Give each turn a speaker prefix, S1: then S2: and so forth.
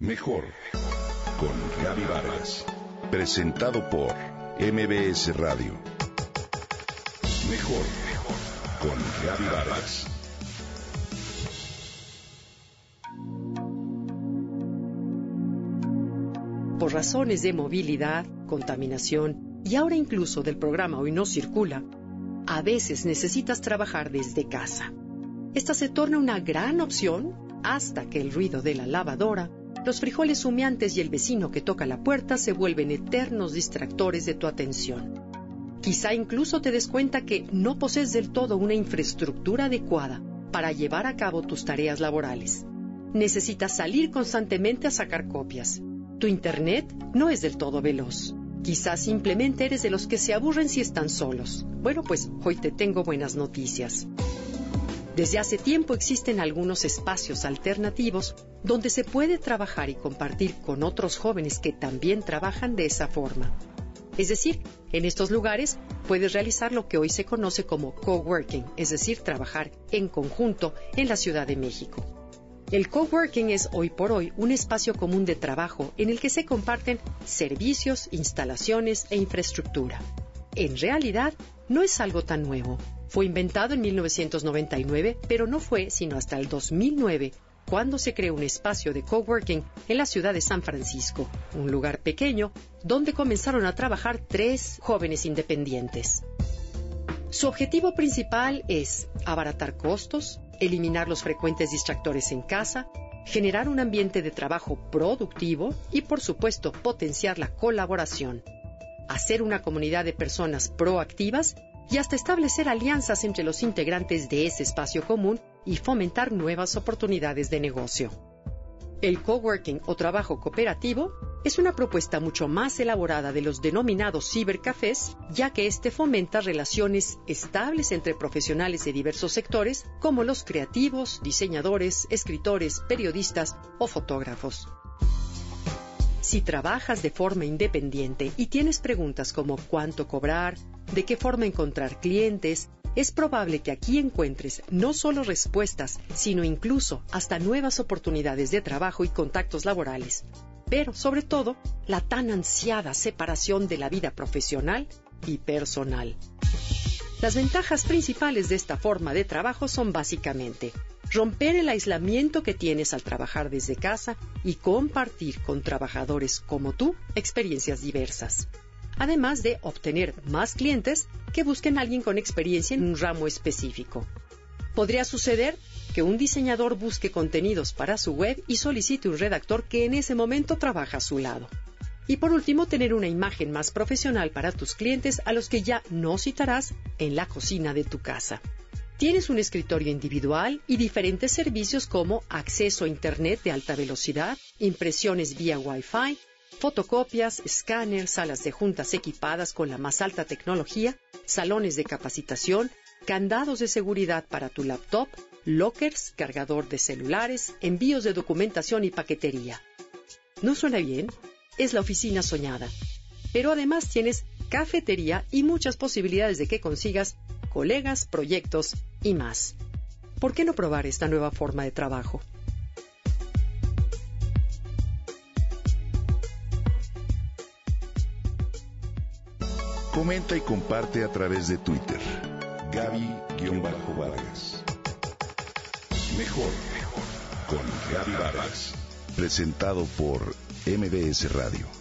S1: Mejor con Gaby Vargas. Presentado por MBS Radio. Mejor con Gaby Vargas.
S2: Por razones de movilidad, contaminación y ahora incluso del programa Hoy no circula, a veces necesitas trabajar desde casa. Esta se torna una gran opción hasta que el ruido de la lavadora, los frijoles humeantes y el vecino que toca la puerta se vuelven eternos distractores de tu atención. Quizá incluso te des cuenta que no posees del todo una infraestructura adecuada para llevar a cabo tus tareas laborales. Necesitas salir constantemente a sacar copias. Tu Internet no es del todo veloz. Quizás simplemente eres de los que se aburren si están solos. Bueno, pues hoy te tengo buenas noticias. Desde hace tiempo existen algunos espacios alternativos donde se puede trabajar y compartir con otros jóvenes que también trabajan de esa forma. Es decir, en estos lugares puedes realizar lo que hoy se conoce como coworking, es decir, trabajar en conjunto en la Ciudad de México. El coworking es hoy por hoy un espacio común de trabajo en el que se comparten servicios, instalaciones e infraestructura. En realidad, no es algo tan nuevo. Fue inventado en 1999, pero no fue sino hasta el 2009 cuando se creó un espacio de coworking en la ciudad de San Francisco, un lugar pequeño donde comenzaron a trabajar tres jóvenes independientes. Su objetivo principal es abaratar costos, eliminar los frecuentes distractores en casa, generar un ambiente de trabajo productivo y, por supuesto, potenciar la colaboración, hacer una comunidad de personas proactivas y hasta establecer alianzas entre los integrantes de ese espacio común y fomentar nuevas oportunidades de negocio. El coworking o trabajo cooperativo es una propuesta mucho más elaborada de los denominados cibercafés, ya que este fomenta relaciones estables entre profesionales de diversos sectores, como los creativos, diseñadores, escritores, periodistas o fotógrafos. Si trabajas de forma independiente y tienes preguntas como cuánto cobrar, de qué forma encontrar clientes, es probable que aquí encuentres no solo respuestas, sino incluso hasta nuevas oportunidades de trabajo y contactos laborales, pero sobre todo la tan ansiada separación de la vida profesional y personal. Las ventajas principales de esta forma de trabajo son básicamente romper el aislamiento que tienes al trabajar desde casa y compartir con trabajadores como tú experiencias diversas además de obtener más clientes que busquen a alguien con experiencia en un ramo específico. Podría suceder que un diseñador busque contenidos para su web y solicite un redactor que en ese momento trabaja a su lado. Y por último, tener una imagen más profesional para tus clientes a los que ya no citarás en la cocina de tu casa. Tienes un escritorio individual y diferentes servicios como acceso a Internet de alta velocidad, impresiones vía Wi-Fi, fotocopias, escáner, salas de juntas equipadas con la más alta tecnología, salones de capacitación, candados de seguridad para tu laptop, lockers, cargador de celulares, envíos de documentación y paquetería. ¿No suena bien? Es la oficina soñada. Pero además tienes cafetería y muchas posibilidades de que consigas colegas, proyectos y más. ¿Por qué no probar esta nueva forma de trabajo?
S1: Comenta y comparte a través de Twitter. Gaby-Vargas. Mejor con Gaby Vargas. Presentado por MBS Radio.